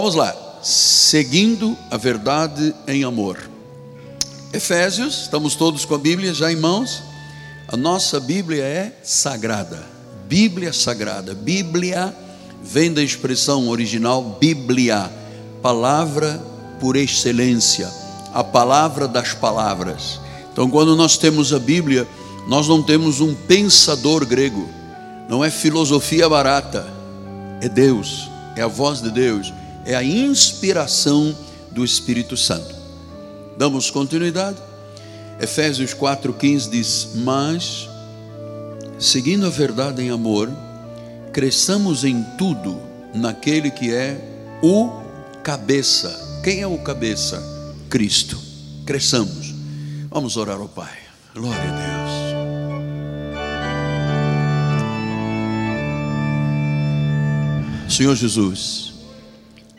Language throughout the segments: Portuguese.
Vamos lá. Seguindo a verdade em amor. Efésios, estamos todos com a Bíblia já em mãos. A nossa Bíblia é sagrada. Bíblia sagrada. Bíblia vem da expressão original Bíblia, palavra por excelência, a palavra das palavras. Então, quando nós temos a Bíblia, nós não temos um pensador grego, não é filosofia barata, é Deus, é a voz de Deus, é a inspiração do Espírito Santo. Damos continuidade. Efésios 4,15 diz: Mas, seguindo a verdade em amor, cresçamos em tudo naquele que é o cabeça. Quem é o cabeça? Cristo. Cresçamos. Vamos orar ao Pai. Glória a Deus. Senhor Jesus,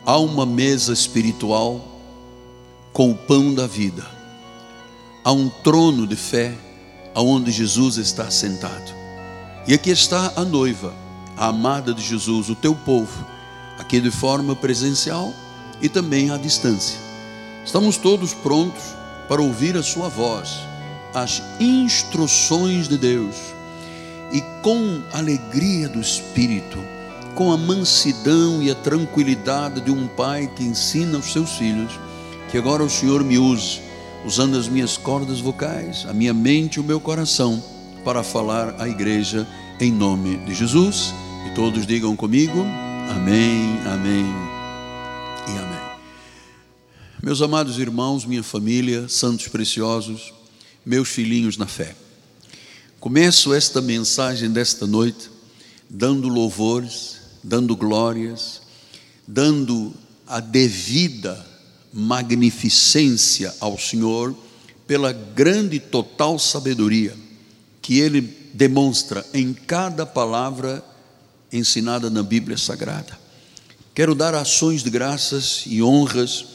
há uma mesa espiritual com o pão da vida. Há um trono de fé aonde Jesus está sentado. E aqui está a noiva a amada de Jesus, o teu povo, aqui de forma presencial e também à distância. Estamos todos prontos para ouvir a Sua voz, as instruções de Deus e com alegria do Espírito, com a mansidão e a tranquilidade de um pai que ensina aos seus filhos, que agora o Senhor me use, usando as minhas cordas vocais, a minha mente e o meu coração, para falar à igreja em nome de Jesus. E todos digam comigo: Amém, Amém e Amém. Meus amados irmãos, minha família, santos preciosos, meus filhinhos na fé. Começo esta mensagem desta noite dando louvores, dando glórias, dando a devida magnificência ao Senhor pela grande e total sabedoria que Ele demonstra em cada palavra ensinada na Bíblia Sagrada. Quero dar ações de graças e honras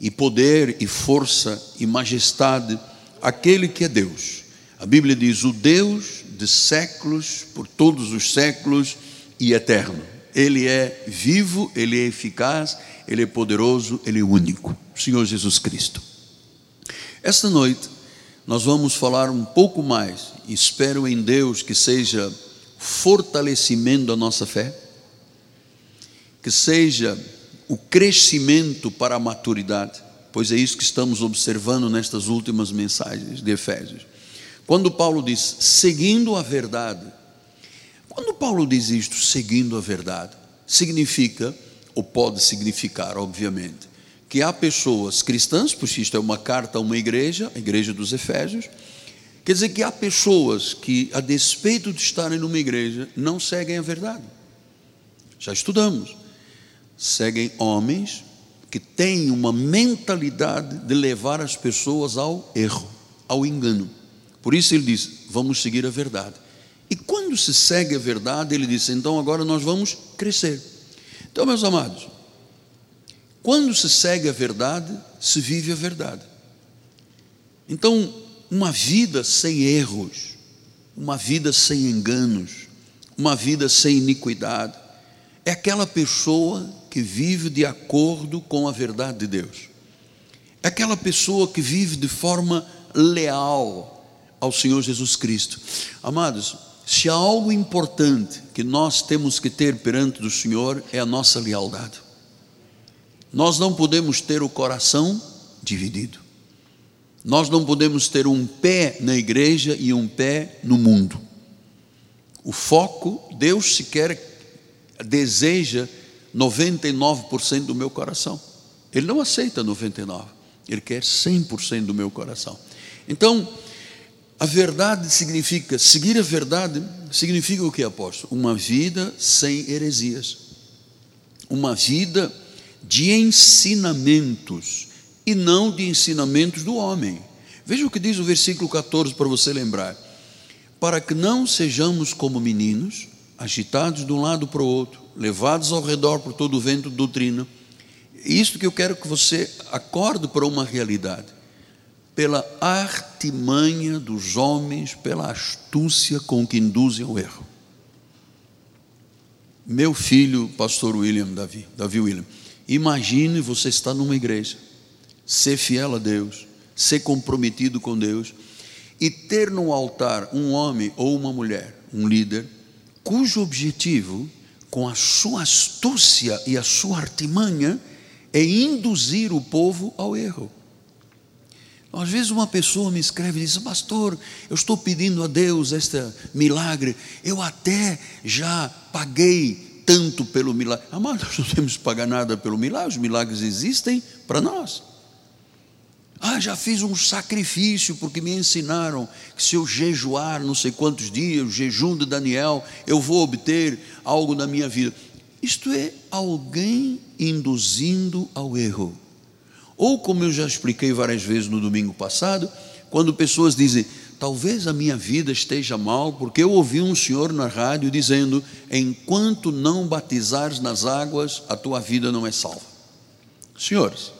e poder e força e majestade àquele que é Deus. A Bíblia diz: o Deus de séculos, por todos os séculos e eterno. Ele é vivo, ele é eficaz, ele é poderoso, ele é único. Senhor Jesus Cristo. Esta noite nós vamos falar um pouco mais, espero em Deus que seja fortalecimento da nossa fé, que seja o crescimento para a maturidade, pois é isso que estamos observando nestas últimas mensagens de Efésios. Quando Paulo diz seguindo a verdade, quando Paulo diz isto, seguindo a verdade, significa, ou pode significar, obviamente, que há pessoas cristãs, pois isto é uma carta a uma igreja, a igreja dos Efésios, Quer dizer que há pessoas que, a despeito de estarem numa igreja, não seguem a verdade. Já estudamos. Seguem homens que têm uma mentalidade de levar as pessoas ao erro, ao engano. Por isso ele diz: vamos seguir a verdade. E quando se segue a verdade, ele diz: então agora nós vamos crescer. Então, meus amados, quando se segue a verdade, se vive a verdade. Então, uma vida sem erros, uma vida sem enganos, uma vida sem iniquidade. É aquela pessoa que vive de acordo com a verdade de Deus. É aquela pessoa que vive de forma leal ao Senhor Jesus Cristo. Amados, se há algo importante que nós temos que ter perante do Senhor é a nossa lealdade. Nós não podemos ter o coração dividido. Nós não podemos ter um pé na igreja e um pé no mundo. O foco, Deus sequer deseja 99% do meu coração. Ele não aceita 99%, ele quer 100% do meu coração. Então, a verdade significa, seguir a verdade significa o que, apóstolo? Uma vida sem heresias, uma vida de ensinamentos e não de ensinamentos do homem. Veja o que diz o versículo 14 para você lembrar. Para que não sejamos como meninos, agitados de um lado para o outro, levados ao redor por todo o vento de doutrina. Isso que eu quero que você acorde para uma realidade. Pela artimanha dos homens, pela astúcia com que induzem ao erro. Meu filho, pastor William Davi, Davi William, Imagine você estar numa igreja, ser fiel a Deus, ser comprometido com Deus e ter no altar um homem ou uma mulher, um líder, cujo objetivo, com a sua astúcia e a sua artimanha, é induzir o povo ao erro. Às vezes uma pessoa me escreve e diz: Pastor, eu estou pedindo a Deus este milagre, eu até já paguei tanto pelo milagre. Amado, nós não temos que pagar nada pelo milagre, os milagres existem para nós. Ah, já fiz um sacrifício porque me ensinaram que se eu jejuar não sei quantos dias, o jejum de Daniel, eu vou obter algo na minha vida. Isto é alguém induzindo ao erro. Ou como eu já expliquei várias vezes no domingo passado, quando pessoas dizem, talvez a minha vida esteja mal, porque eu ouvi um senhor na rádio dizendo: enquanto não batizares nas águas, a tua vida não é salva. Senhores,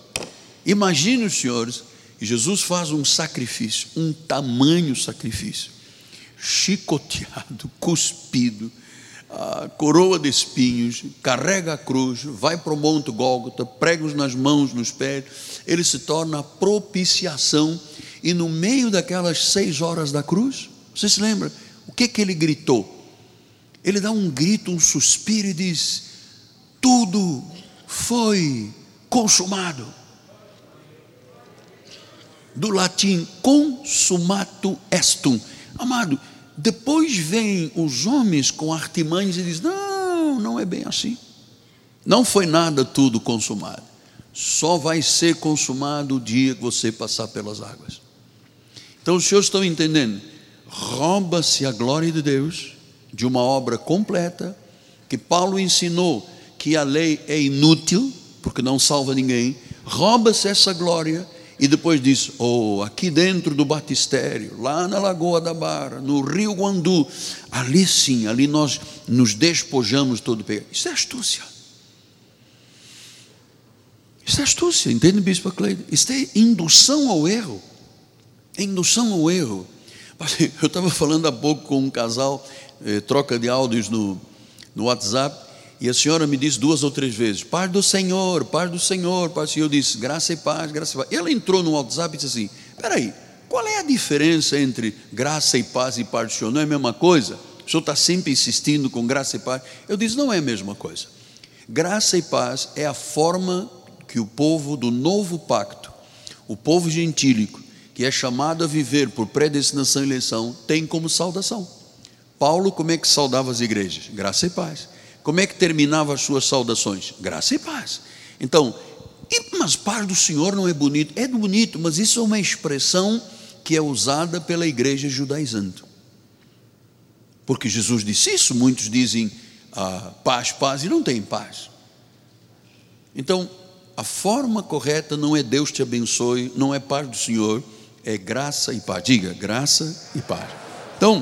imagine os senhores, Jesus faz um sacrifício, um tamanho sacrifício, chicoteado, cuspido, a coroa de espinhos, carrega a cruz, vai para o Monte Gólgota, pregos nas mãos, nos pés, ele se torna a propiciação, e no meio daquelas seis horas da cruz, você se lembra? O que que ele gritou? Ele dá um grito, um suspiro e diz: Tudo foi consumado. Do latim consumato estum. Amado, depois vêm os homens com artimanhas e dizem: não, não é bem assim. Não foi nada tudo consumado. Só vai ser consumado o dia que você passar pelas águas. Então os senhores estão entendendo? Rouba-se a glória de Deus de uma obra completa, que Paulo ensinou que a lei é inútil, porque não salva ninguém. Rouba-se essa glória e depois diz: Oh, aqui dentro do batistério, lá na Lagoa da Barra, no Rio Guandu, ali sim, ali nós nos despojamos todo o pecado. Isso é astúcia. Isso é astúcia, entende, Bispo Cleide? Isso é indução ao erro. É indução ao erro. Eu estava falando há pouco com um casal, eh, troca de áudios no, no WhatsApp, e a senhora me disse duas ou três vezes: Pai do Senhor, Pai do Senhor, Pai do Senhor. Eu disse: Graça e paz, graça e paz. Ela entrou no WhatsApp e disse assim: Peraí, qual é a diferença entre graça e paz e Pai do Senhor? Não é a mesma coisa? O senhor está sempre insistindo com graça e paz. Eu disse: Não é a mesma coisa. Graça e paz é a forma que o povo do novo pacto, o povo gentílico, que é chamado a viver por predestinação e eleição, tem como saudação. Paulo, como é que saudava as igrejas? Graça e paz. Como é que terminava as suas saudações? Graça e paz. Então, mas paz do Senhor não é bonito? É bonito, mas isso é uma expressão que é usada pela igreja judaizante. Porque Jesus disse isso, muitos dizem ah, paz, paz, e não tem paz. Então, a forma correta não é Deus te abençoe, não é paz do Senhor, é graça e paz. Diga, graça e paz. Então,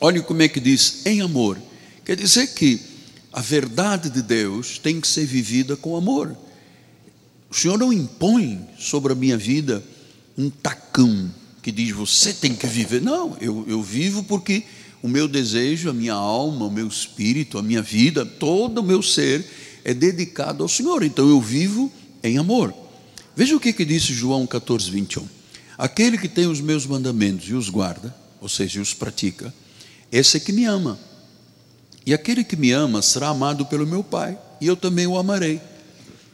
olhe como é que diz, em amor. Quer dizer que a verdade de Deus tem que ser vivida com amor. O Senhor não impõe sobre a minha vida um tacão que diz você tem que viver. Não, eu, eu vivo porque o meu desejo, a minha alma, o meu espírito, a minha vida, todo o meu ser é dedicado ao Senhor. Então eu vivo em amor. Veja o que, que disse João 14, 21. Aquele que tem os meus mandamentos e os guarda, ou seja, os pratica, esse é que me ama. E aquele que me ama será amado pelo meu Pai, e eu também o amarei,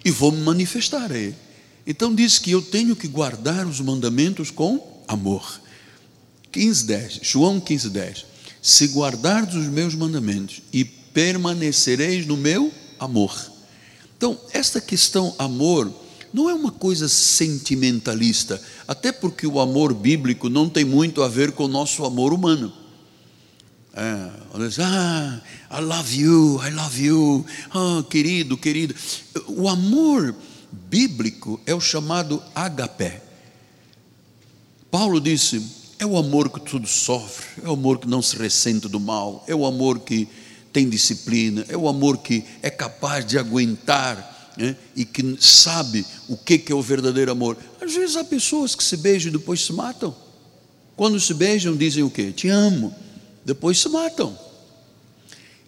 e vou me manifestar a ele. Então diz que eu tenho que guardar os mandamentos com amor. 15, 10, João 15, 10. Se guardardes os meus mandamentos e permanecereis no meu amor. Então, esta questão amor não é uma coisa sentimentalista, até porque o amor bíblico não tem muito a ver com o nosso amor humano. É, ah, I love you, I love you, ah, querido, querido. O amor bíblico é o chamado agapé. Paulo disse: é o amor que tudo sofre, é o amor que não se ressente do mal, é o amor que tem disciplina, é o amor que é capaz de aguentar né, e que sabe o que é o verdadeiro amor. Às vezes há pessoas que se beijam e depois se matam. Quando se beijam, dizem o quê? Te amo depois se matam.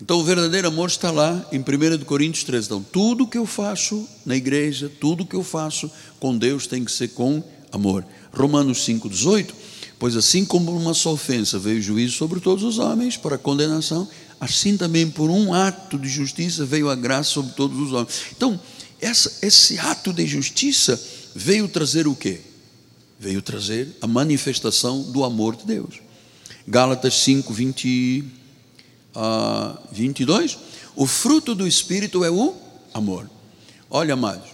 Então, o verdadeiro amor está lá em 1 Coríntios 3. Então, tudo que eu faço na igreja, tudo que eu faço com Deus tem que ser com amor. Romanos 5,18. Pois assim como uma só ofensa veio juízo sobre todos os homens para condenação, assim também por um ato de justiça veio a graça sobre todos os homens. Então, essa, esse ato de justiça veio trazer o quê? Veio trazer a manifestação do amor de Deus. Gálatas 5, 20, uh, 22. O fruto do Espírito é o amor. Olha, amados,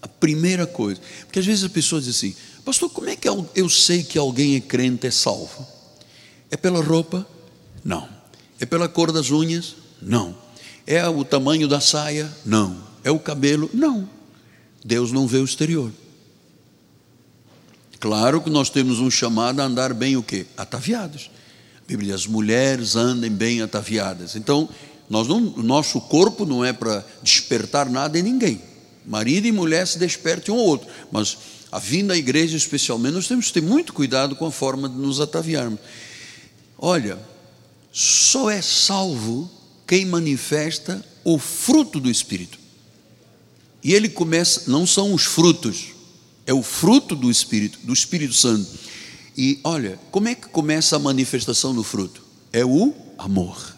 a primeira coisa, porque às vezes as pessoas dizem assim, pastor, como é que eu sei que alguém é crente, é salvo? É pela roupa? Não. É pela cor das unhas? Não. É o tamanho da saia? Não. É o cabelo? Não. Deus não vê o exterior. Claro que nós temos um chamado a andar bem o quê? Ataviados. A Bíblia as mulheres andem bem ataviadas. Então, nós não, nosso corpo não é para despertar nada em ninguém. Marido e mulher se despertem um ou outro. Mas a vinda à igreja, especialmente, nós temos que ter muito cuidado com a forma de nos ataviarmos. Olha, só é salvo quem manifesta o fruto do Espírito. E ele começa, não são os frutos, é o fruto do Espírito, do Espírito Santo. E olha, como é que começa a manifestação do fruto? É o amor,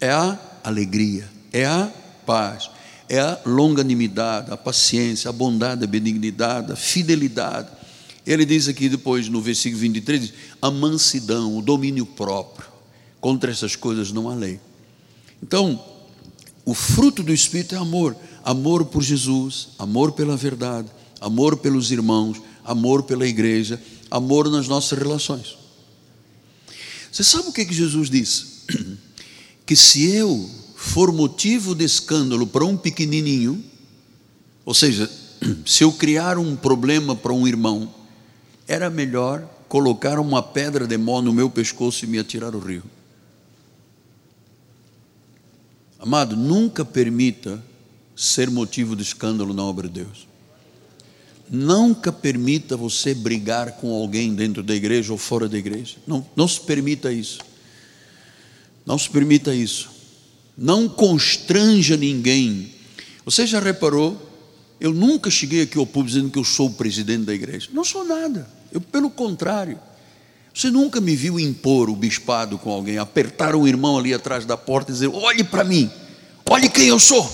é a alegria, é a paz, é a longanimidade, a paciência, a bondade, a benignidade, a fidelidade. Ele diz aqui depois no versículo 23, a mansidão, o domínio próprio. Contra essas coisas não há lei. Então, o fruto do Espírito é amor amor por Jesus, amor pela verdade, amor pelos irmãos, amor pela igreja, amor nas nossas relações. Você sabe o que, que Jesus disse? Que se eu for motivo de escândalo para um pequenininho, ou seja, se eu criar um problema para um irmão, era melhor colocar uma pedra de mó no meu pescoço e me atirar ao rio. Amado, nunca permita ser motivo de escândalo na obra de Deus. Nunca permita você brigar com alguém dentro da igreja ou fora da igreja. Não, não se permita isso. Não se permita isso. Não constranja ninguém. Você já reparou? Eu nunca cheguei aqui ao público dizendo que eu sou o presidente da igreja. Não sou nada. Eu, pelo contrário. Você nunca me viu impor o bispado com alguém, apertar um irmão ali atrás da porta e dizer: olhe para mim, olhe quem eu sou.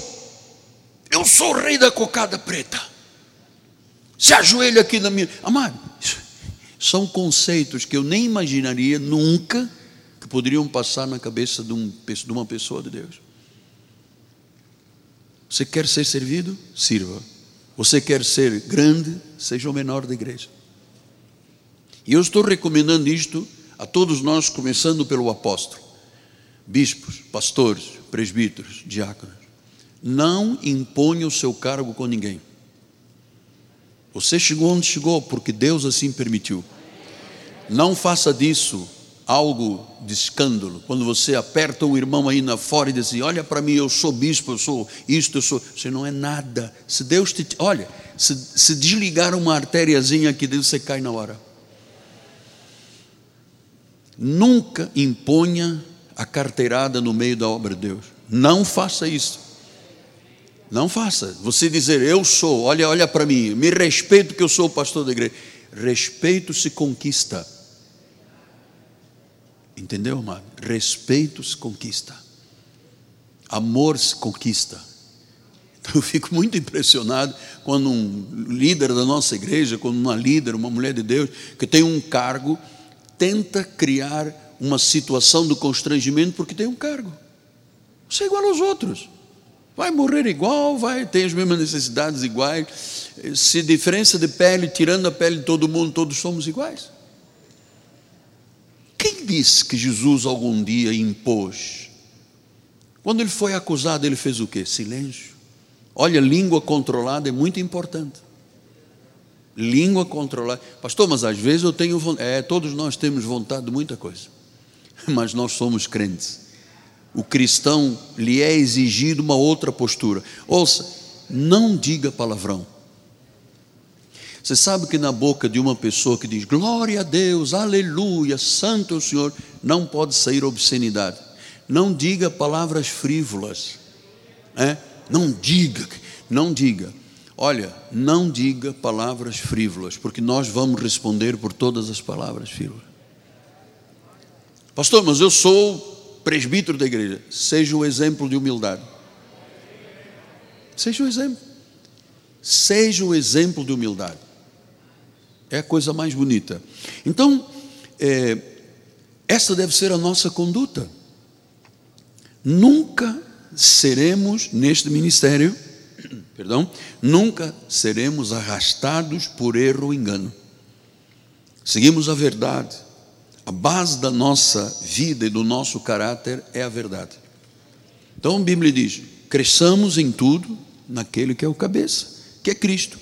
Eu sou o rei da cocada preta. Se ajoelha aqui na minha. Amado, são conceitos que eu nem imaginaria nunca que poderiam passar na cabeça de, um, de uma pessoa de Deus. Você quer ser servido? Sirva. Você quer ser grande? Seja o menor da igreja. E eu estou recomendando isto a todos nós, começando pelo apóstolo, bispos, pastores, presbíteros, diáconos. Não imponha o seu cargo com ninguém. Você chegou onde chegou porque Deus assim permitiu. Não faça disso algo de escândalo. Quando você aperta um irmão aí na fora e diz assim, olha para mim, eu sou bispo, eu sou isto, eu sou. Você não é nada. Se Deus te. Olha, se, se desligar uma artériazinha aqui dentro, você cai na hora. Nunca imponha a carteirada no meio da obra de Deus. Não faça isso. Não faça. Você dizer, eu sou, olha, olha para mim, me respeito que eu sou o pastor da igreja. Respeito se conquista. Entendeu, amado? Respeito se conquista. Amor se conquista. Então eu fico muito impressionado quando um líder da nossa igreja, quando uma líder, uma mulher de Deus, que tem um cargo, tenta criar uma situação de constrangimento porque tem um cargo. Você é igual aos outros. Vai morrer igual, vai ter as mesmas necessidades iguais. Se diferença de pele, tirando a pele de todo mundo, todos somos iguais. Quem disse que Jesus algum dia impôs? Quando ele foi acusado, ele fez o quê? Silêncio. Olha, língua controlada é muito importante. Língua controlada. Pastor, mas às vezes eu tenho vontade. É, todos nós temos vontade de muita coisa. Mas nós somos crentes o cristão lhe é exigido uma outra postura. Ouça, não diga palavrão. Você sabe que na boca de uma pessoa que diz glória a Deus, aleluia, santo é o Senhor, não pode sair obscenidade. não diga palavras frívolas. É? Não diga, não diga. Olha, não diga palavras frívolas, porque nós vamos responder por todas as palavras frívolas. Pastor, mas eu sou presbítero da igreja. Seja o exemplo de humildade. Seja o exemplo. Seja o exemplo de humildade. É a coisa mais bonita. Então, é, essa deve ser a nossa conduta. Nunca seremos neste ministério, perdão, nunca seremos arrastados por erro ou engano. Seguimos a verdade. A base da nossa vida e do nosso caráter é a verdade. Então a Bíblia diz: cresçamos em tudo naquele que é o cabeça, que é Cristo.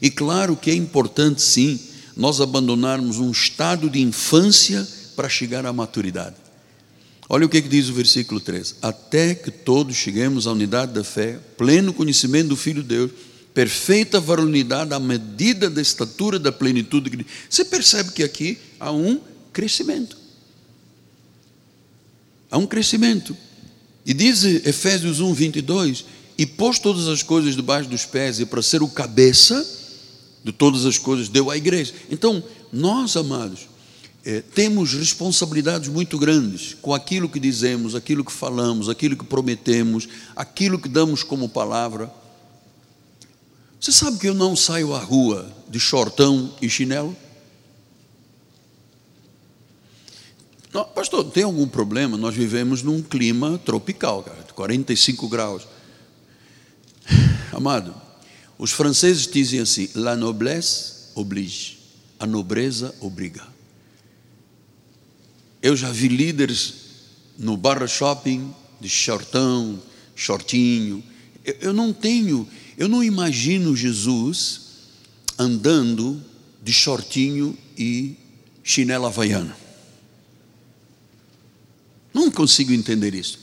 E claro que é importante, sim, nós abandonarmos um estado de infância para chegar à maturidade. Olha o que, é diz o versículo 3: Até que todos cheguemos à unidade da fé, pleno conhecimento do Filho de Deus, perfeita varonilidade à medida da estatura da plenitude. De... Você percebe que aqui há um crescimento. Há um crescimento. E diz Efésios 1, 22: E pôs todas as coisas debaixo dos pés, e para ser o cabeça de todas as coisas deu à igreja. Então, nós, amados, é, temos responsabilidades muito grandes com aquilo que dizemos, aquilo que falamos, aquilo que prometemos, aquilo que damos como palavra. Você sabe que eu não saio à rua de shortão e chinelo? Não, pastor, tem algum problema? Nós vivemos num clima tropical, cara, 45 graus. Amado, os franceses dizem assim: la noblesse oblige, a nobreza obriga. Eu já vi líderes no barra shopping de shortão, shortinho. Eu não tenho, eu não imagino Jesus andando de shortinho e chinela havaiana. Não consigo entender isso.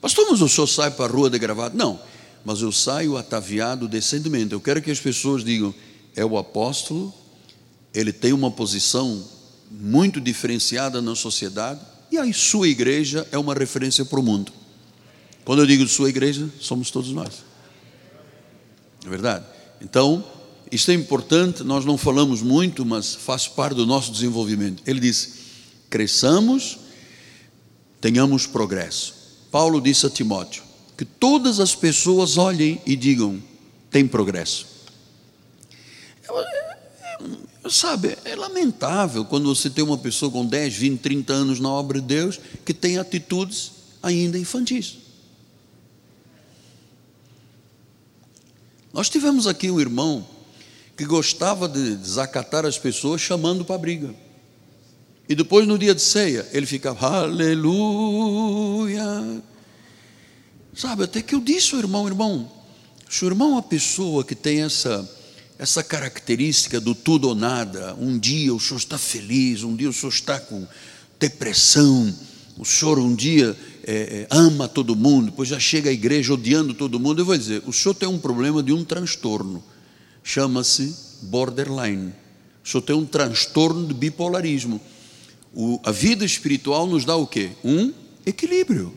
Pastor, mas o senhor sai para a rua de gravata? Não mas eu saio ataviado decentemente. Eu quero que as pessoas digam: é o apóstolo, ele tem uma posição muito diferenciada na sociedade, e a sua igreja é uma referência para o mundo. Quando eu digo sua igreja, somos todos nós. É verdade? Então, isso é importante, nós não falamos muito, mas faz parte do nosso desenvolvimento. Ele disse: cresçamos, tenhamos progresso. Paulo disse a Timóteo: que todas as pessoas olhem e digam: tem progresso. Sabe, é lamentável quando você tem uma pessoa com 10, 20, 30 anos na obra de Deus que tem atitudes ainda infantis. Nós tivemos aqui um irmão que gostava de desacatar as pessoas chamando para briga. E depois no dia de ceia, ele ficava, aleluia, Sabe, até que eu disse ao irmão, irmão, se o irmão é uma pessoa que tem essa, essa característica do tudo ou nada, um dia o senhor está feliz, um dia o senhor está com depressão, o senhor um dia é, é, ama todo mundo, depois já chega à igreja odiando todo mundo, eu vou dizer, o senhor tem um problema de um transtorno, chama-se borderline, o senhor tem um transtorno de bipolarismo. O, a vida espiritual nos dá o quê? Um equilíbrio.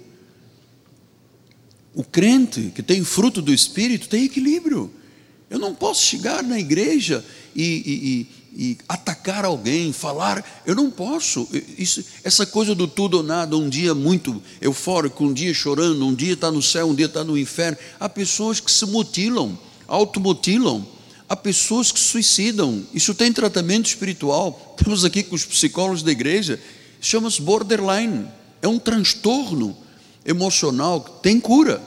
O crente que tem fruto do Espírito tem equilíbrio. Eu não posso chegar na igreja e, e, atacar alguém, falar. Eu não posso. Isso, essa coisa do tudo ou nada, um dia muito eufórico, um dia chorando, um dia está no céu, um dia está no inferno. Há pessoas que se mutilam, automutilam. Há pessoas que se suicidam. Isso tem tratamento espiritual. Temos aqui com os psicólogos da igreja. Chama-se borderline. É um transtorno emocional tem cura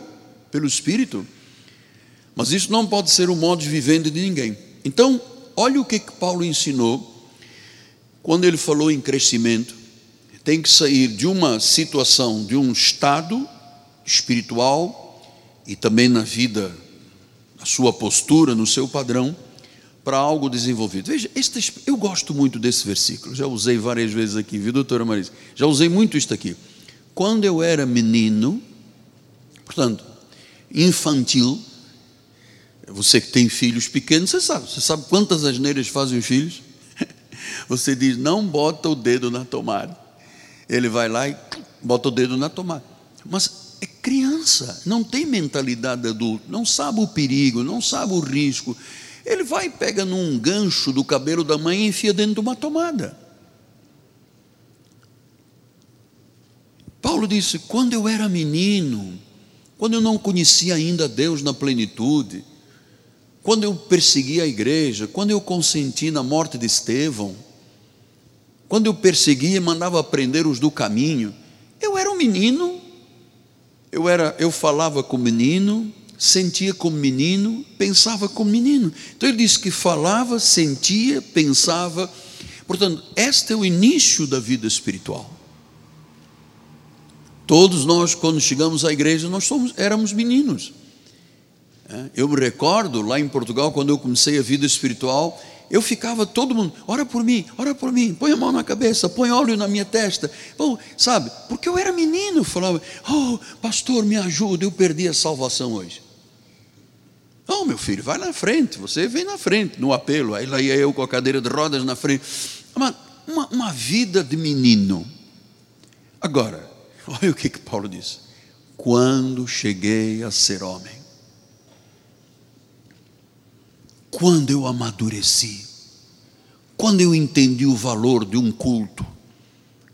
pelo Espírito, mas isso não pode ser o modo de vivendo de ninguém. Então, olha o que, que Paulo ensinou quando ele falou em crescimento. Tem que sair de uma situação, de um estado espiritual e também na vida, na sua postura, no seu padrão, para algo desenvolvido. Veja, este, eu gosto muito desse versículo, já usei várias vezes aqui, viu, doutora Marisa? Já usei muito isto aqui. Quando eu era menino, portanto, infantil, você que tem filhos pequenos, você sabe, você sabe quantas asneiras fazem os filhos? Você diz, não bota o dedo na tomada. ele vai lá e bota o dedo na tomada. Mas é criança, não tem mentalidade de adulto, não sabe o perigo, não sabe o risco. Ele vai e pega num gancho do cabelo da mãe e enfia dentro de uma tomada. Paulo disse: quando eu era menino, quando eu não conhecia ainda Deus na plenitude, quando eu persegui a igreja, quando eu consenti na morte de Estevão, quando eu perseguia e mandava prender os do caminho, eu era um menino, eu era, eu falava como menino, sentia como menino, pensava como menino. Então ele disse que falava, sentia, pensava. Portanto, este é o início da vida espiritual. Todos nós, quando chegamos à igreja, nós somos, éramos meninos. Eu me recordo lá em Portugal, quando eu comecei a vida espiritual, eu ficava todo mundo, ora por mim, ora por mim, põe a mão na cabeça, põe óleo na minha testa. Bom, sabe, porque eu era menino, falava, oh, pastor, me ajuda, eu perdi a salvação hoje. Oh, meu filho, vai na frente, você vem na frente, no apelo. Aí lá ia eu com a cadeira de rodas na frente. Uma, uma, uma vida de menino. Agora, Olha o que, que Paulo diz. Quando cheguei a ser homem, quando eu amadureci, quando eu entendi o valor de um culto,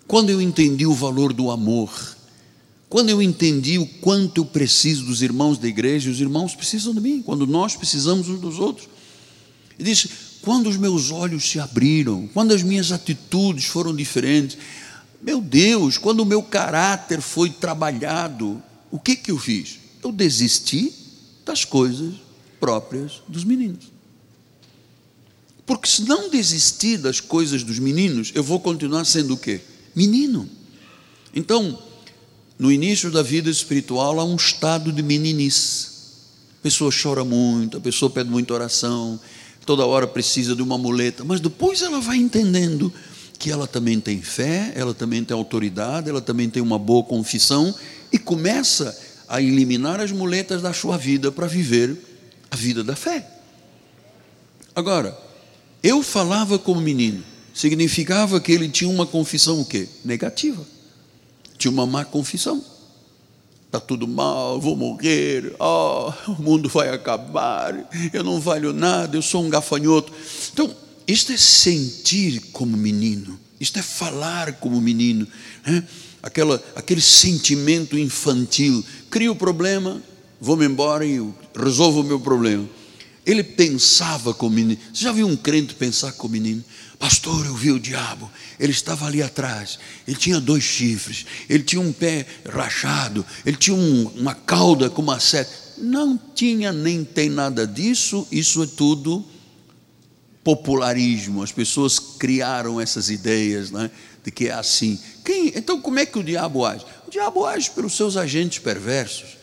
quando eu entendi o valor do amor, quando eu entendi o quanto eu preciso dos irmãos da igreja, os irmãos precisam de mim, quando nós precisamos uns dos outros. Ele disse: quando os meus olhos se abriram, quando as minhas atitudes foram diferentes, meu Deus, quando o meu caráter foi trabalhado, o que, que eu fiz? Eu desisti das coisas próprias dos meninos. Porque se não desistir das coisas dos meninos, eu vou continuar sendo o quê? Menino. Então, no início da vida espiritual há um estado de meninice. A pessoa chora muito, a pessoa pede muita oração, toda hora precisa de uma muleta, mas depois ela vai entendendo que ela também tem fé, ela também tem autoridade, ela também tem uma boa confissão e começa a eliminar as muletas da sua vida para viver a vida da fé. Agora, eu falava como menino, significava que ele tinha uma confissão o quê? Negativa. Tinha uma má confissão. Está tudo mal, vou morrer, oh, o mundo vai acabar, eu não valho nada, eu sou um gafanhoto. Então, isto é sentir como menino, isto é falar como menino, né? Aquela, aquele sentimento infantil. Cria o problema, vou-me embora e resolvo o meu problema. Ele pensava como menino. Você já viu um crente pensar como menino? Pastor, eu vi o diabo. Ele estava ali atrás. Ele tinha dois chifres. Ele tinha um pé rachado. Ele tinha um, uma cauda com uma seta. Não tinha nem tem nada disso. Isso é tudo popularismo, as pessoas criaram essas ideias né, de que é assim. Quem, então, como é que o diabo age? O diabo age pelos seus agentes perversos,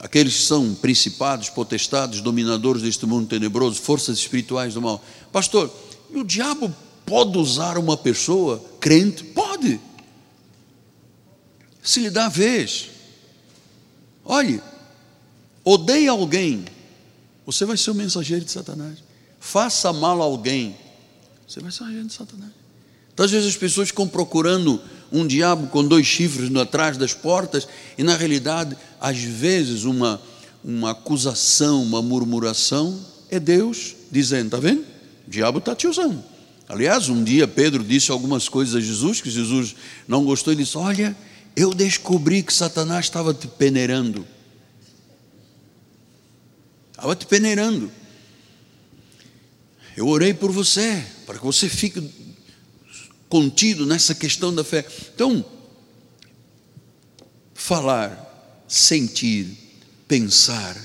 aqueles que são principados, potestados, dominadores deste mundo tenebroso, forças espirituais do mal. Pastor, o diabo pode usar uma pessoa crente? Pode. Se lhe dá vez. Olhe, odeia alguém, você vai ser o mensageiro de Satanás faça mal a alguém, você vai ser um agente de Satanás. Então, às vezes as pessoas ficam procurando um diabo com dois chifres atrás das portas, e na realidade, às vezes, uma, uma acusação, uma murmuração, é Deus dizendo: está vendo? O diabo está te usando. Aliás, um dia Pedro disse algumas coisas a Jesus que Jesus não gostou e disse: Olha, eu descobri que Satanás estava te peneirando. Estava te peneirando. Eu orei por você, para que você fique contido nessa questão da fé. Então, falar, sentir, pensar.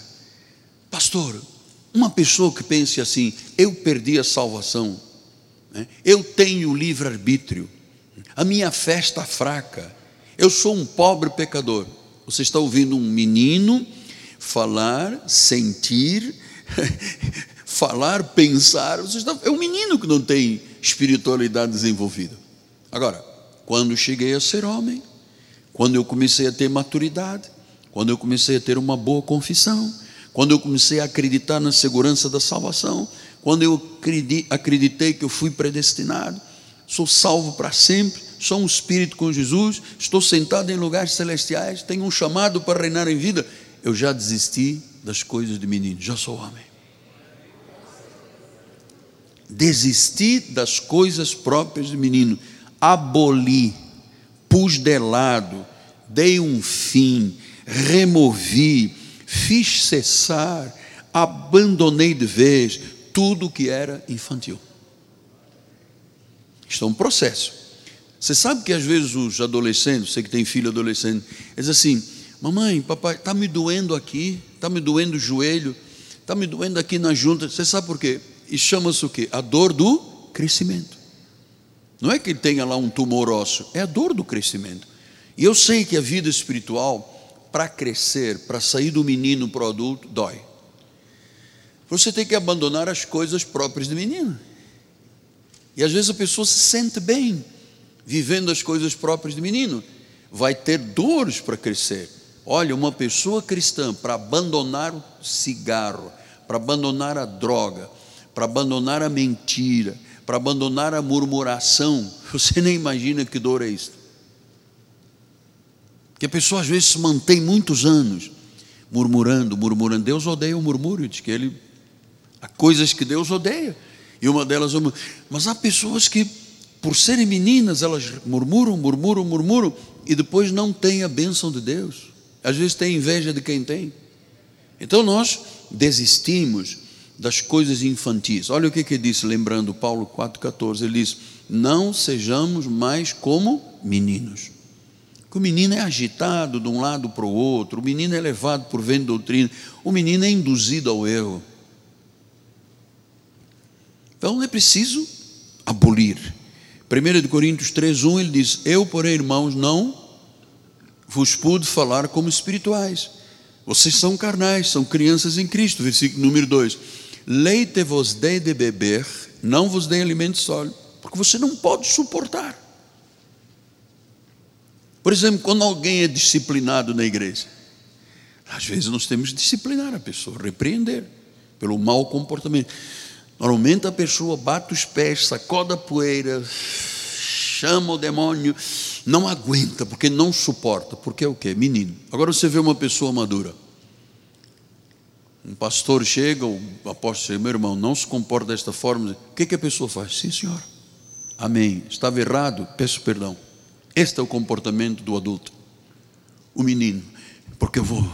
Pastor, uma pessoa que pense assim, eu perdi a salvação, né? eu tenho livre-arbítrio, a minha fé está fraca, eu sou um pobre pecador. Você está ouvindo um menino falar, sentir, falar, pensar. é um menino que não tem espiritualidade desenvolvida. Agora, quando cheguei a ser homem, quando eu comecei a ter maturidade, quando eu comecei a ter uma boa confissão, quando eu comecei a acreditar na segurança da salvação, quando eu acreditei que eu fui predestinado, sou salvo para sempre, sou um espírito com Jesus, estou sentado em lugares celestiais, tenho um chamado para reinar em vida. Eu já desisti das coisas de menino, já sou homem. Desisti das coisas próprias de menino, aboli, pus de lado, dei um fim, removi, fiz cessar, abandonei de vez tudo que era infantil. Isto é um processo. Você sabe que às vezes os adolescentes, você que tem filho adolescente, eles assim: Mamãe, papai, está me doendo aqui, está me doendo o joelho, está me doendo aqui na junta. Você sabe por quê? E chama-se o quê? A dor do crescimento. Não é que ele tenha lá um tumor ósseo, é a dor do crescimento. E eu sei que a vida espiritual, para crescer, para sair do menino para o adulto, dói. Você tem que abandonar as coisas próprias do menino. E às vezes a pessoa se sente bem vivendo as coisas próprias do menino, vai ter dores para crescer. Olha, uma pessoa cristã para abandonar o cigarro, para abandonar a droga, para abandonar a mentira, para abandonar a murmuração, você nem imagina que dor é isso. Que a pessoa às vezes se mantém muitos anos murmurando, murmurando. Deus odeia o murmúrio, diz que ele há coisas que Deus odeia. E uma delas, mas há pessoas que, por serem meninas, elas murmuram, murmuram, murmuram, e depois não têm a bênção de Deus às vezes tem inveja de quem tem. Então nós desistimos das coisas infantis. Olha o que que disse, lembrando Paulo 4,14, ele diz: Não sejamos mais como meninos. Que o menino é agitado de um lado para o outro, o menino é levado por vento doutrina, o menino é induzido ao erro. Então é preciso abolir. 1 Coríntios 3,1 ele diz: Eu, porém, irmãos, não vos pude falar como espirituais. Vocês são carnais, são crianças em Cristo. Versículo número 2: Leite vos dei de beber, não vos dei alimento sólido, porque você não pode suportar. Por exemplo, quando alguém é disciplinado na igreja, às vezes nós temos que disciplinar a pessoa, repreender pelo mau comportamento. Normalmente a pessoa bate os pés, sacoda a poeira, chama o demônio, não aguenta, porque não suporta, porque é o que? Menino. Agora você vê uma pessoa madura. Um pastor chega, o apóstolo chega, meu irmão, não se comporta desta forma. O que, que a pessoa faz? Sim, senhor. Amém. Estava errado, peço perdão. Este é o comportamento do adulto. O menino, porque eu vou,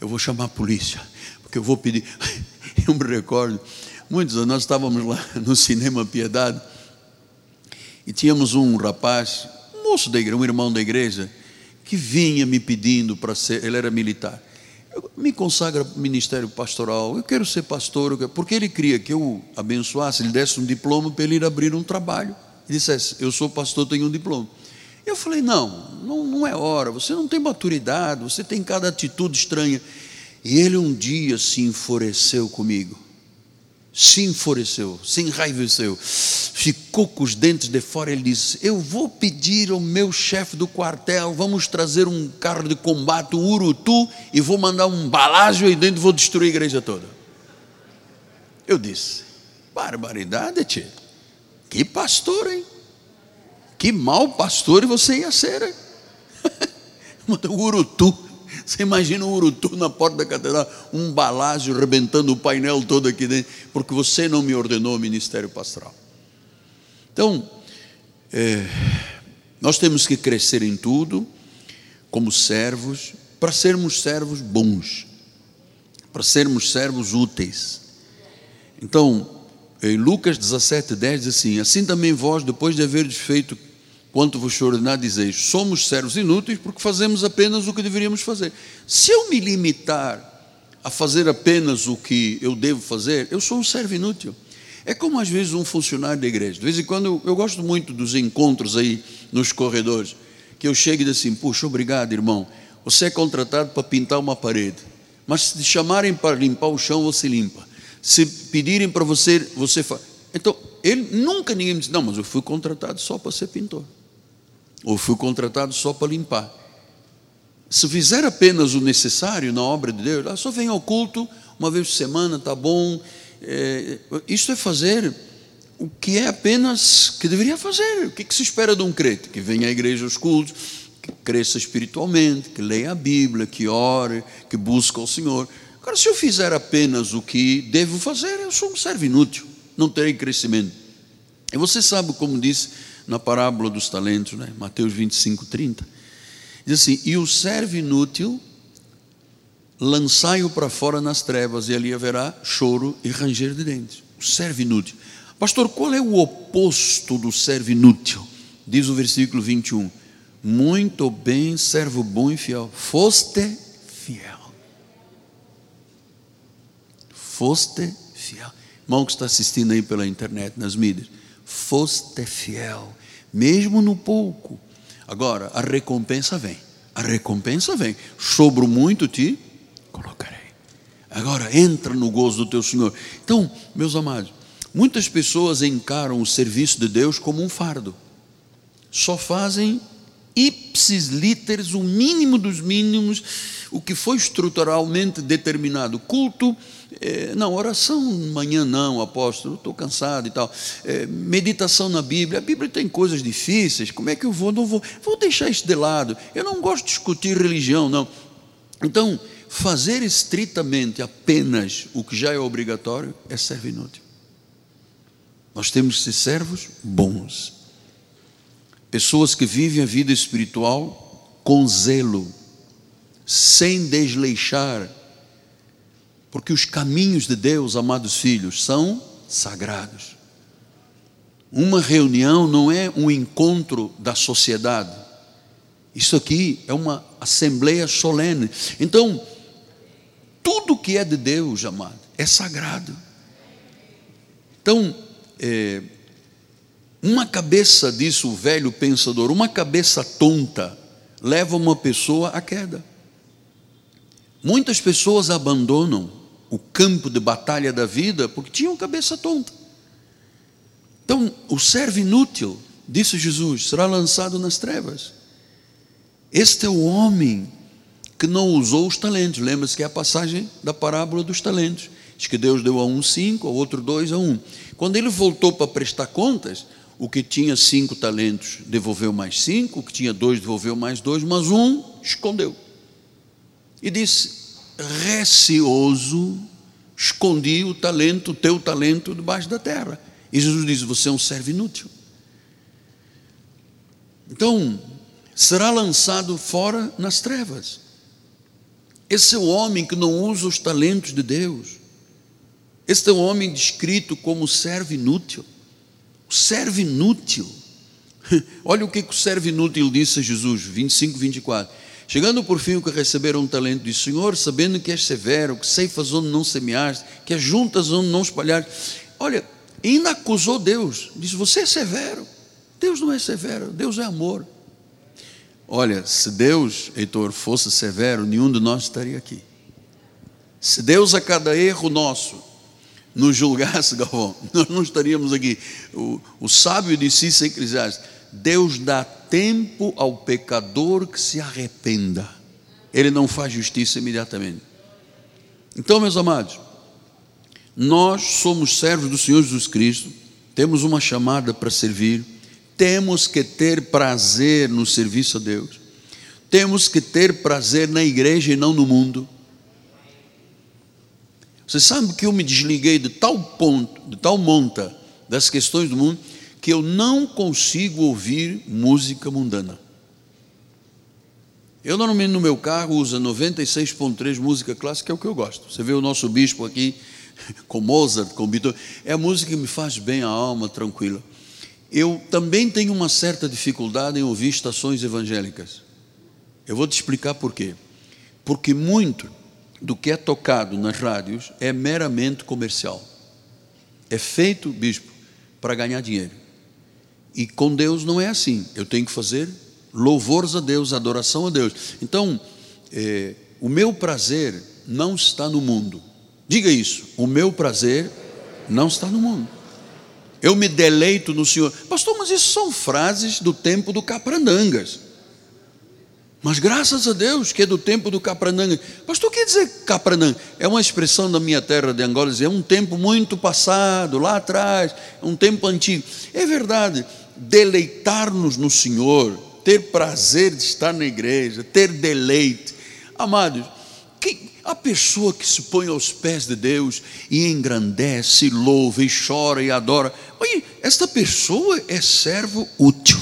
eu vou chamar a polícia, porque eu vou pedir. Eu me recordo, muitos nós estávamos lá no cinema Piedade e tínhamos um rapaz, um moço da igreja, um irmão da igreja, que vinha me pedindo para ser, ele era militar. Me consagra ministério pastoral, eu quero ser pastor, porque ele queria que eu abençoasse, ele desse um diploma para ele ir abrir um trabalho. Ele dissesse, eu sou pastor, tenho um diploma. Eu falei, não, não, não é hora, você não tem maturidade, você tem cada atitude estranha. E ele um dia se enfureceu comigo se enfureceu, se enraiveceu, ficou com os dentes de fora. Ele disse: Eu vou pedir ao meu chefe do quartel, vamos trazer um carro de combate, um Urutu, e vou mandar um balágio aí dentro, vou destruir a igreja toda. Eu disse: Barbaridade, tia. Que pastor, hein? Que mau pastor você ia ser, hein? Um Urutu. Você imagina um urutu na porta da catedral, um balágio rebentando o painel todo aqui dentro, porque você não me ordenou o ministério pastoral. Então, é, nós temos que crescer em tudo, como servos, para sermos servos bons, para sermos servos úteis. Então, em Lucas 17, 10 diz assim: Assim também vós, depois de haver feito quanto vos ordenar, dizeis: somos servos inúteis porque fazemos apenas o que deveríamos fazer. Se eu me limitar a fazer apenas o que eu devo fazer, eu sou um servo inútil. É como às vezes um funcionário da igreja. De vez em quando eu, gosto muito dos encontros aí nos corredores, que eu chego e digo assim: puxa, obrigado, irmão. Você é contratado para pintar uma parede, mas se chamarem para limpar o chão, você limpa. Se pedirem para você, você faz. Então, ele nunca ninguém me disse: não, mas eu fui contratado só para ser pintor ou fui contratado só para limpar. Se fizer apenas o necessário na obra de Deus, ah, só vem ao culto uma vez por semana, tá bom. É, isso é fazer o que é apenas que deveria fazer. O que, que se espera de um crente? Que venha à igreja aos cultos, que cresça espiritualmente, que leia a Bíblia, que ore, que busque o Senhor. Agora, se eu fizer apenas o que devo fazer, eu sou um servo inútil, não terei crescimento. E você sabe como disse na parábola dos talentos, né? Mateus 25, 30. Diz assim: E o servo inútil, lançai-o para fora nas trevas, e ali haverá choro e ranger de dentes. O servo inútil. Pastor, qual é o oposto do servo inútil? Diz o versículo 21. Muito bem, servo bom e fiel. Foste fiel. Foste fiel. Irmão que está assistindo aí pela internet, nas mídias. Foste fiel, mesmo no pouco. Agora, a recompensa vem. A recompensa vem. Sobre muito te colocarei. Agora, entra no gozo do teu Senhor. Então, meus amados, Muitas pessoas encaram o serviço de Deus como um fardo. Só fazem ipsis literis, o mínimo dos mínimos, o que foi estruturalmente determinado. Culto, é, não, oração manhã não, apóstolo, estou cansado e tal. É, meditação na Bíblia, a Bíblia tem coisas difíceis, como é que eu vou? Não vou, vou deixar isso de lado. Eu não gosto de discutir religião, não. Então, fazer estritamente apenas o que já é obrigatório é serve inútil. Nós temos que ser servos bons. Pessoas que vivem a vida espiritual com zelo, sem desleixar, porque os caminhos de Deus, amados filhos, são sagrados. Uma reunião não é um encontro da sociedade. Isso aqui é uma assembleia solene. Então, tudo que é de Deus, amado, é sagrado. Então, é, uma cabeça, disse o velho pensador, uma cabeça tonta leva uma pessoa à queda. Muitas pessoas abandonam o campo de batalha da vida porque tinham cabeça tonta. Então, o servo inútil, disse Jesus, será lançado nas trevas. Este é o homem que não usou os talentos. Lembra-se que é a passagem da parábola dos talentos. Diz que Deus deu a um cinco, ao outro dois, a um. Quando ele voltou para prestar contas, o que tinha cinco talentos devolveu mais cinco, o que tinha dois devolveu mais dois, mas um escondeu. E disse: receoso, escondi o talento, o teu talento, debaixo da terra. E Jesus diz: Você é um servo inútil. Então, será lançado fora nas trevas. Esse é o homem que não usa os talentos de Deus. Este é um homem descrito como servo inútil. O servo inútil. Olha o que o servo inútil disse a Jesus, 25, 24. Chegando por fim o que receberam um talento, disse: Senhor, sabendo que és severo, que ceifas onde não semeaste, que ajuntas onde não espalhaste. Olha, ainda acusou Deus. Diz: Você é severo. Deus não é severo, Deus é amor. Olha, se Deus, Heitor, fosse severo, nenhum de nós estaria aqui. Se Deus a cada erro nosso nos julgasse, Galvão, nós não estaríamos aqui. O, o sábio disse isso em Eclesiastes: Deus dá tempo ao pecador que se arrependa. Ele não faz justiça imediatamente. Então, meus amados, nós somos servos do Senhor Jesus Cristo, temos uma chamada para servir, temos que ter prazer no serviço a Deus, temos que ter prazer na igreja e não no mundo. Você sabe que eu me desliguei de tal ponto, de tal monta das questões do mundo, que eu não consigo ouvir música mundana. Eu normalmente no meu carro uso 96.3 música clássica, é o que eu gosto. Você vê o nosso bispo aqui com Mozart, com Beethoven, é a música que me faz bem a alma, tranquila. Eu também tenho uma certa dificuldade em ouvir estações evangélicas. Eu vou te explicar por quê. Porque muito do que é tocado nas rádios é meramente comercial. É feito, bispo, para ganhar dinheiro. E com Deus não é assim. Eu tenho que fazer louvores a Deus, adoração a Deus. Então, é, o meu prazer não está no mundo. Diga isso. O meu prazer não está no mundo. Eu me deleito no Senhor. Pastor, mas isso são frases do tempo do Caprandangas. Mas graças a Deus que é do tempo do Capranã. Pastor, o que dizer Capranã? É uma expressão da minha terra de Angola, é um tempo muito passado, lá atrás, é um tempo antigo. É verdade, deleitar-nos no Senhor, ter prazer de estar na igreja, ter deleite. Amados, que, a pessoa que se põe aos pés de Deus e engrandece, louva e chora e adora, olha, esta pessoa é servo útil.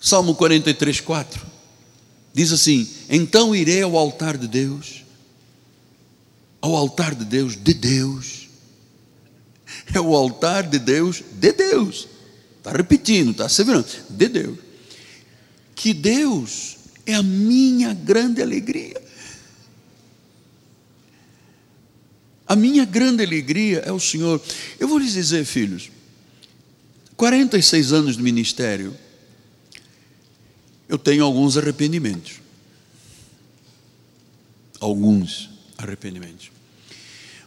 Salmo 43, 4 diz assim: Então irei ao altar de Deus, ao altar de Deus, de Deus, é o altar de Deus, de Deus, está repetindo, está asseverando, de Deus, que Deus é a minha grande alegria. A minha grande alegria é o Senhor. Eu vou lhes dizer, filhos, 46 anos de ministério, eu tenho alguns arrependimentos. Alguns arrependimentos.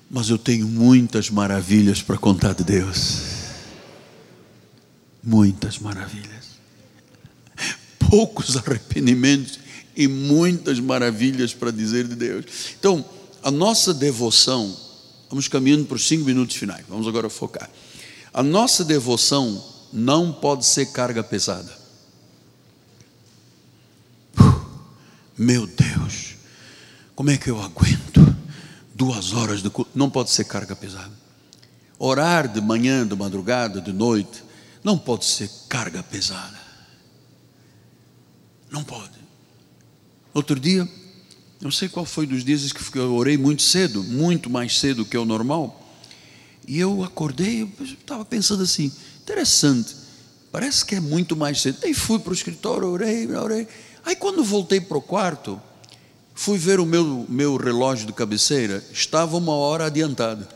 Mas eu tenho muitas maravilhas para contar de Deus. Muitas maravilhas. Poucos arrependimentos e muitas maravilhas para dizer de Deus. Então, a nossa devoção, vamos caminhando para os cinco minutos finais, vamos agora focar. A nossa devoção não pode ser carga pesada. Meu Deus, como é que eu aguento duas horas culto? Não pode ser carga pesada. Orar de manhã, de madrugada, de noite, não pode ser carga pesada. Não pode. Outro dia, não sei qual foi dos dias que eu orei muito cedo, muito mais cedo que o normal, e eu acordei, eu estava pensando assim, interessante, parece que é muito mais cedo. Aí fui para o escritório, orei, orei. Aí quando voltei para o quarto, fui ver o meu, meu relógio de cabeceira, estava uma hora adiantado.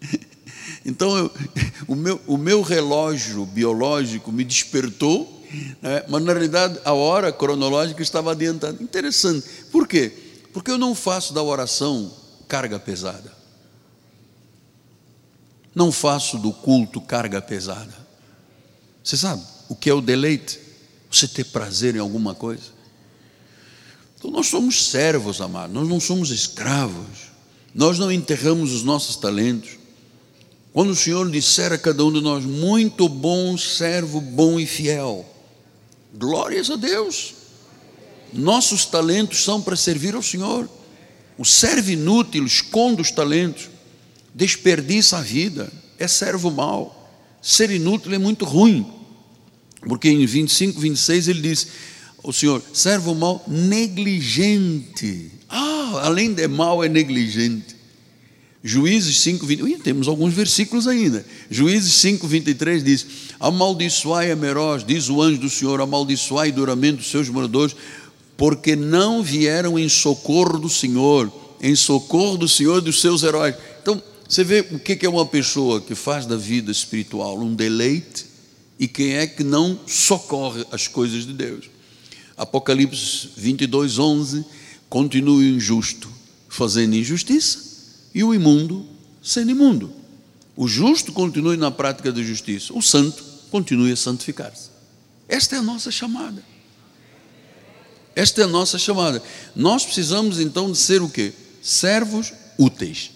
Então eu, o, meu, o meu relógio biológico me despertou, né, mas na realidade a hora cronológica estava adiantada. Interessante. Por quê? Porque eu não faço da oração carga pesada. Não faço do culto carga pesada. Você sabe o que é o deleite? Você ter prazer em alguma coisa. Então nós somos servos, amados, nós não somos escravos. Nós não enterramos os nossos talentos. Quando o Senhor disser a cada um de nós, muito bom servo, bom e fiel, glórias a Deus. Nossos talentos são para servir ao Senhor. O servo inútil esconde os talentos, desperdiça a vida, é servo mau. Ser inútil é muito ruim. Porque em 25, 26 ele diz: O Senhor, servo mal negligente. Ah, além de mal, é negligente. Juízes 5, 20, temos alguns versículos ainda. Juízes 5, 23 diz: Amaldiçoai a Meroz, diz o anjo do Senhor, amaldiçoai duramente os seus moradores, porque não vieram em socorro do Senhor, em socorro do Senhor dos seus heróis. Então, você vê o que é uma pessoa que faz da vida espiritual um deleite e quem é que não socorre as coisas de Deus. Apocalipse 22, 11, continua o injusto fazendo injustiça e o imundo sendo imundo. O justo continue na prática da justiça, o santo continue a santificar-se. Esta é a nossa chamada. Esta é a nossa chamada. Nós precisamos então de ser o quê? Servos úteis.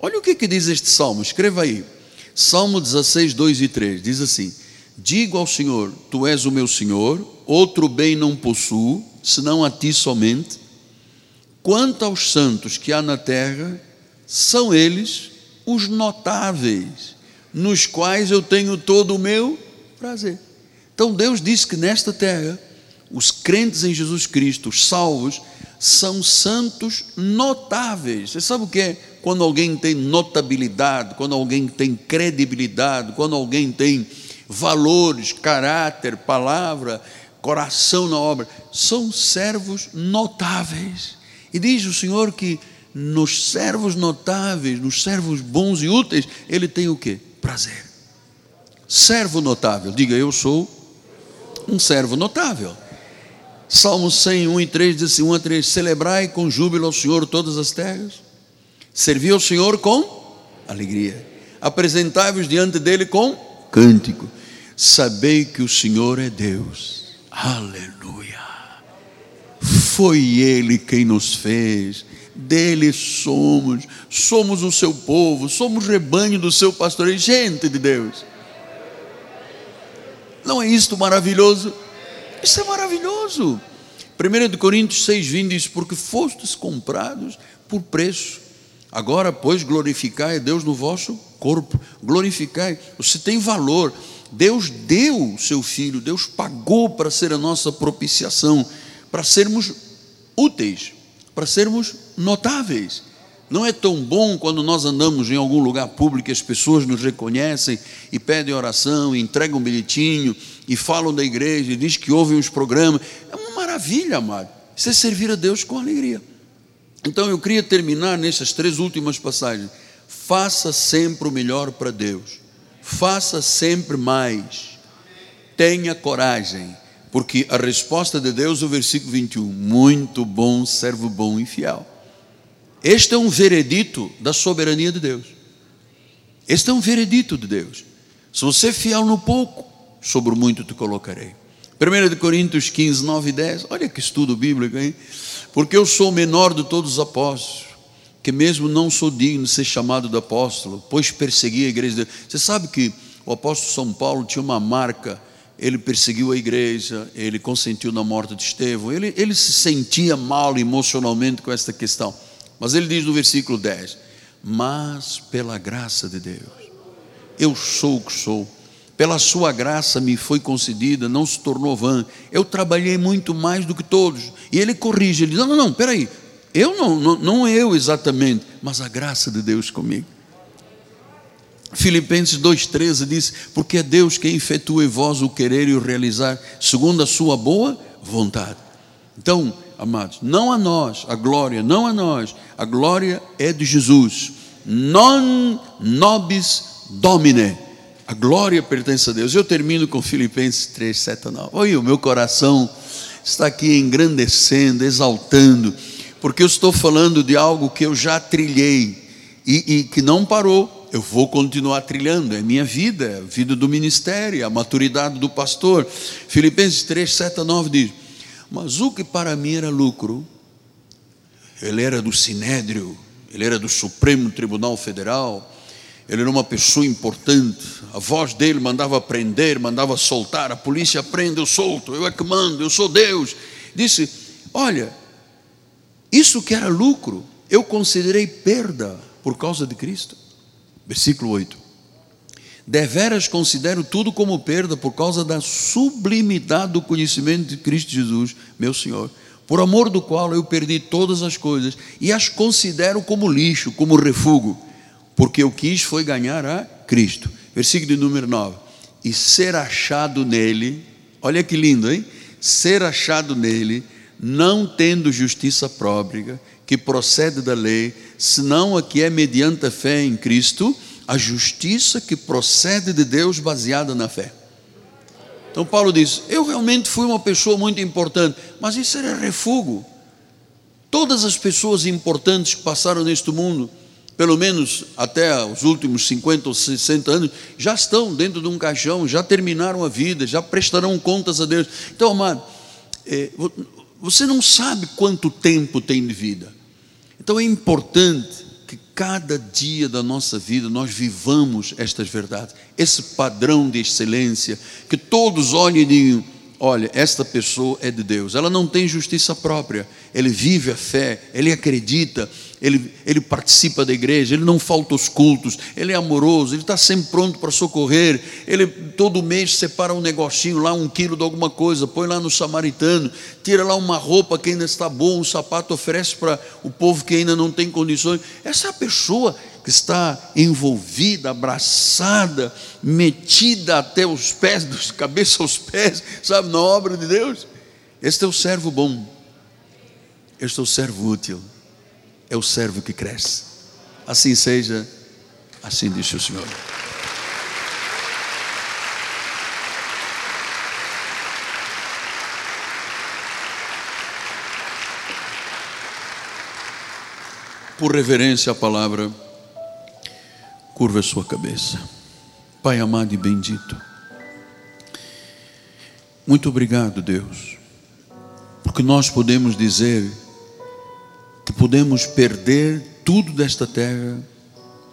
Olha o que, que diz este salmo, escreva aí. Salmo 16, 2 e 3, diz assim: Digo ao Senhor: Tu és o meu Senhor, outro bem não possuo, senão a ti somente. Quanto aos santos que há na terra, são eles os notáveis, nos quais eu tenho todo o meu prazer. Então Deus disse que nesta terra, os crentes em Jesus Cristo, os salvos, são santos notáveis. Você sabe o que é? Quando alguém tem notabilidade, quando alguém tem credibilidade, quando alguém tem valores, caráter, palavra, coração na obra. São servos notáveis. E diz o Senhor que nos servos notáveis, nos servos bons e úteis, ele tem o que? Prazer. Servo notável, diga eu sou um servo notável. Salmo 100, 1 e 3 diz assim: 1 a 3: Celebrai com júbilo ao Senhor todas as terras, servi ao Senhor com alegria, apresentai-vos diante dele com cântico, sabei que o Senhor é Deus. Aleluia. Foi Ele quem nos fez, dele somos, somos o seu povo, somos rebanho do seu pastor, gente de Deus. Não é isto maravilhoso? Isso é maravilhoso. 1 Coríntios 6, 20 diz: Porque fostes comprados por preço. Agora, pois, glorificai a Deus no vosso corpo. Glorificai. Você tem valor. Deus deu o seu filho, Deus pagou para ser a nossa propiciação, para sermos úteis, para sermos notáveis. Não é tão bom quando nós andamos em algum lugar público e as pessoas nos reconhecem e pedem oração, e entregam um bilhetinho e falam da igreja, e diz que ouvem os programas. É uma maravilha, amado. Isso é servir a Deus com alegria. Então eu queria terminar nessas três últimas passagens. Faça sempre o melhor para Deus. Faça sempre mais. Tenha coragem. Porque a resposta de Deus, o versículo 21, muito bom, servo bom e fiel. Este é um veredito da soberania de Deus. Este é um veredito de Deus. Se você é fiel no pouco, sobre o muito te colocarei. 1 Coríntios 15, 9 e 10. Olha que estudo bíblico, hein? Porque eu sou o menor de todos os apóstolos, que mesmo não sou digno de ser chamado de apóstolo, pois persegui a igreja de Deus. Você sabe que o apóstolo São Paulo tinha uma marca, ele perseguiu a igreja, ele consentiu na morte de Estevão, ele, ele se sentia mal emocionalmente com esta questão. Mas ele diz no versículo 10: Mas pela graça de Deus, eu sou o que sou, pela sua graça me foi concedida, não se tornou vã. Eu trabalhei muito mais do que todos. E ele corrige, ele diz: Não, não, não, peraí, eu não, não, não eu exatamente, mas a graça de Deus comigo. Filipenses 2,13 diz: Porque é Deus quem efetua em vós o querer e o realizar, segundo a sua boa vontade. Então, amados, não a nós, a glória, não a nós, a glória é de Jesus. Non nobis domine. A glória pertence a Deus. Eu termino com Filipenses 3, 7 9. Oi, o meu coração está aqui engrandecendo, exaltando, porque eu estou falando de algo que eu já trilhei e, e que não parou. Eu vou continuar trilhando, é minha vida, é a vida do ministério, a maturidade do pastor. Filipenses 3, 7 9 diz: mas o que para mim era lucro, ele era do Sinédrio, ele era do Supremo Tribunal Federal, ele era uma pessoa importante, a voz dele mandava prender, mandava soltar, a polícia prende, eu solto, eu é que mando, eu sou Deus. Disse: Olha, isso que era lucro, eu considerei perda por causa de Cristo. Versículo 8. Deveras considero tudo como perda por causa da sublimidade do conhecimento de Cristo Jesus, meu Senhor, por amor do qual eu perdi todas as coisas e as considero como lixo, como refúgio, porque eu quis foi ganhar a Cristo. Versículo número 9. E ser achado nele, olha que lindo, hein? Ser achado nele, não tendo justiça própria, que procede da lei, senão a que é mediante a fé em Cristo a justiça que procede de Deus baseada na fé. Então Paulo diz: Eu realmente fui uma pessoa muito importante, mas isso era refúgio. Todas as pessoas importantes que passaram neste mundo, pelo menos até os últimos 50 ou 60 anos, já estão dentro de um caixão, já terminaram a vida, já prestarão contas a Deus. Então, amado, é, você não sabe quanto tempo tem de vida. Então é importante cada dia da nossa vida nós vivamos estas verdades, esse padrão de excelência, que todos olhem e digam: olha, esta pessoa é de Deus, ela não tem justiça própria, ele vive a fé, ele acredita, ele, ele participa da igreja, ele não falta os cultos, ele é amoroso, ele está sempre pronto para socorrer, ele todo mês separa um negocinho lá, um quilo de alguma coisa, põe lá no samaritano, tira lá uma roupa que ainda está boa, um sapato oferece para o povo que ainda não tem condições. Essa pessoa está envolvida, abraçada, metida até os pés, dos cabeça aos pés, sabe, na obra de Deus. Este é o servo bom. Este é o servo útil é o servo que cresce. Assim seja, assim disse o Senhor. Por reverência à palavra, curva a sua cabeça. Pai amado e bendito, Muito obrigado, Deus, porque nós podemos dizer que podemos perder tudo desta terra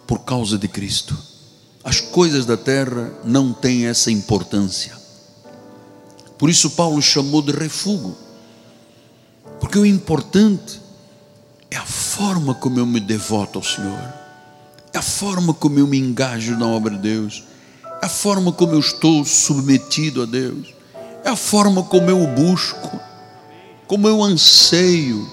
por causa de Cristo. As coisas da terra não têm essa importância. Por isso, Paulo chamou de refúgio, porque o importante é a forma como eu me devoto ao Senhor, forma como eu me engajo na obra de Deus, é a forma como eu estou submetido a Deus, é a forma como eu o busco, como eu anseio,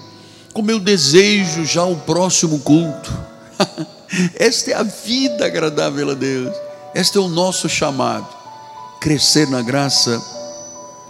como eu desejo já o próximo culto. Esta é a vida agradável a Deus, este é o nosso chamado, crescer na graça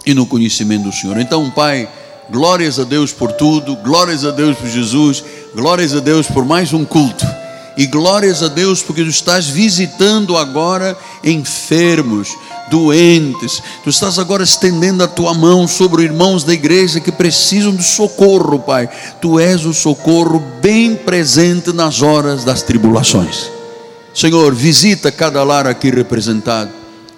e no conhecimento do Senhor. Então, Pai, glórias a Deus por tudo, glórias a Deus por Jesus, glórias a Deus por mais um culto. E glórias a Deus porque tu estás visitando agora enfermos, doentes. Tu estás agora estendendo a tua mão sobre irmãos da igreja que precisam de socorro, Pai. Tu és o socorro bem presente nas horas das tribulações. Senhor, visita cada lar aqui representado.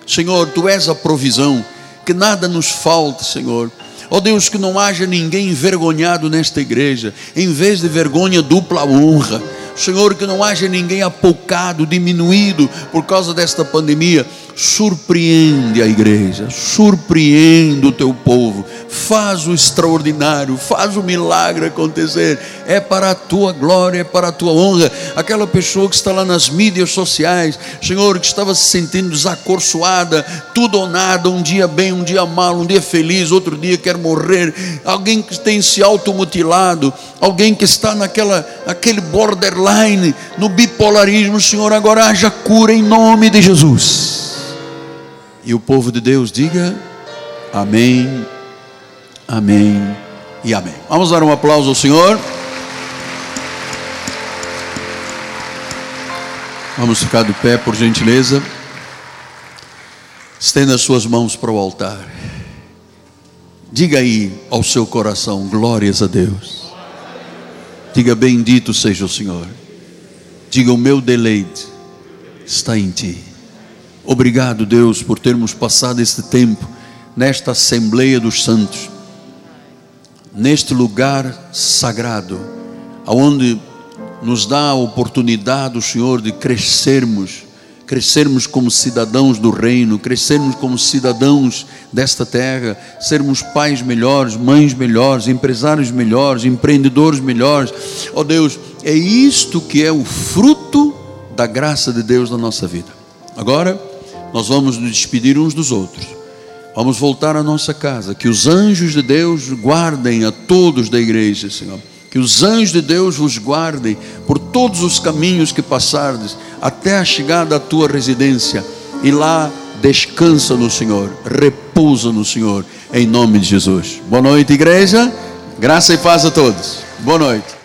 Senhor, tu és a provisão, que nada nos falte, Senhor. Ó oh Deus, que não haja ninguém envergonhado nesta igreja, em vez de vergonha, dupla honra. Senhor, que não haja ninguém apocado, diminuído por causa desta pandemia. Surpreende a igreja, surpreende o teu povo, faz o extraordinário, faz o milagre acontecer. É para a tua glória, é para a tua honra. Aquela pessoa que está lá nas mídias sociais, Senhor, que estava se sentindo desacorçoada, tudo ou nada, um dia bem, um dia mal, um dia feliz, outro dia quer morrer. Alguém que tem se automutilado, alguém que está naquela, naquele borderline, no bipolarismo, Senhor, agora haja cura em nome de Jesus. E o povo de Deus diga amém, amém e amém. Vamos dar um aplauso ao Senhor. Vamos ficar de pé, por gentileza. Estenda as suas mãos para o altar. Diga aí ao seu coração: glórias a Deus. Diga: bendito seja o Senhor. Diga: o meu deleite está em Ti. Obrigado, Deus, por termos passado este tempo nesta Assembleia dos Santos, neste lugar sagrado, aonde nos dá a oportunidade, o Senhor, de crescermos, crescermos como cidadãos do reino, crescermos como cidadãos desta terra, sermos pais melhores, mães melhores, empresários melhores, empreendedores melhores. Ó oh Deus, é isto que é o fruto da graça de Deus na nossa vida. Agora, nós vamos nos despedir uns dos outros. Vamos voltar à nossa casa. Que os anjos de Deus guardem a todos da igreja, Senhor. Que os anjos de Deus vos guardem por todos os caminhos que passardes, até a chegada à tua residência. E lá descansa no Senhor, repousa no Senhor, em nome de Jesus. Boa noite, igreja. Graça e paz a todos. Boa noite.